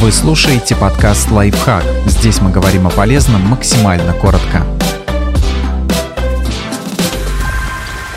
Вы слушаете подкаст «Лайфхак». Здесь мы говорим о полезном максимально коротко.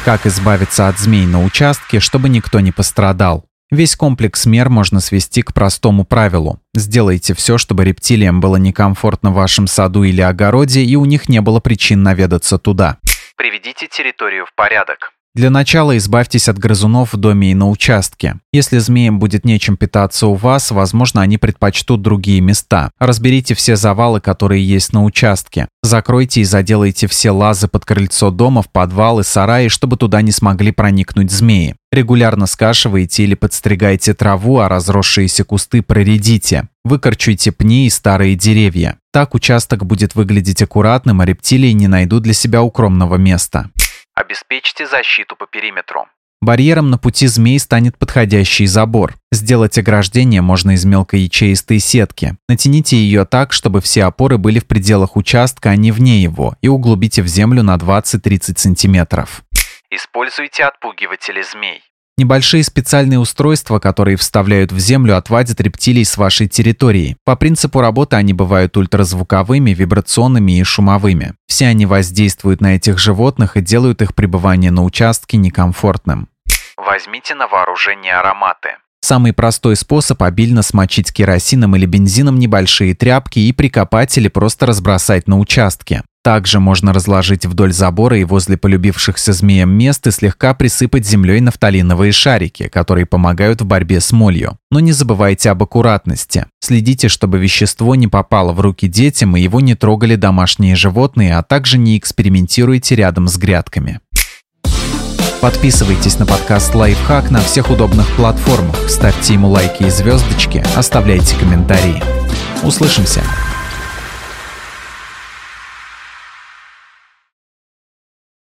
Как избавиться от змей на участке, чтобы никто не пострадал? Весь комплекс мер можно свести к простому правилу. Сделайте все, чтобы рептилиям было некомфортно в вашем саду или огороде, и у них не было причин наведаться туда. Приведите территорию в порядок. Для начала избавьтесь от грызунов в доме и на участке. Если змеям будет нечем питаться у вас, возможно, они предпочтут другие места. Разберите все завалы, которые есть на участке. Закройте и заделайте все лазы под крыльцо дома, в подвал и сараи, чтобы туда не смогли проникнуть змеи. Регулярно скашивайте или подстригайте траву, а разросшиеся кусты проредите. Выкорчуйте пни и старые деревья. Так участок будет выглядеть аккуратным, а рептилии не найдут для себя укромного места. Обеспечьте защиту по периметру. Барьером на пути змей станет подходящий забор. Сделать ограждение можно из мелкоячеистой сетки. Натяните ее так, чтобы все опоры были в пределах участка, а не вне его, и углубите в землю на 20-30 сантиметров. Используйте отпугиватели змей. Небольшие специальные устройства, которые вставляют в землю, отвадят рептилий с вашей территории. По принципу работы они бывают ультразвуковыми, вибрационными и шумовыми. Все они воздействуют на этих животных и делают их пребывание на участке некомфортным. Возьмите на вооружение ароматы. Самый простой способ – обильно смочить керосином или бензином небольшие тряпки и прикопать или просто разбросать на участке. Также можно разложить вдоль забора и возле полюбившихся змеям мест и слегка присыпать землей нафталиновые шарики, которые помогают в борьбе с молью. Но не забывайте об аккуратности. Следите, чтобы вещество не попало в руки детям и его не трогали домашние животные, а также не экспериментируйте рядом с грядками. Подписывайтесь на подкаст «Лайфхак» на всех удобных платформах, ставьте ему лайки и звездочки, оставляйте комментарии. Услышимся!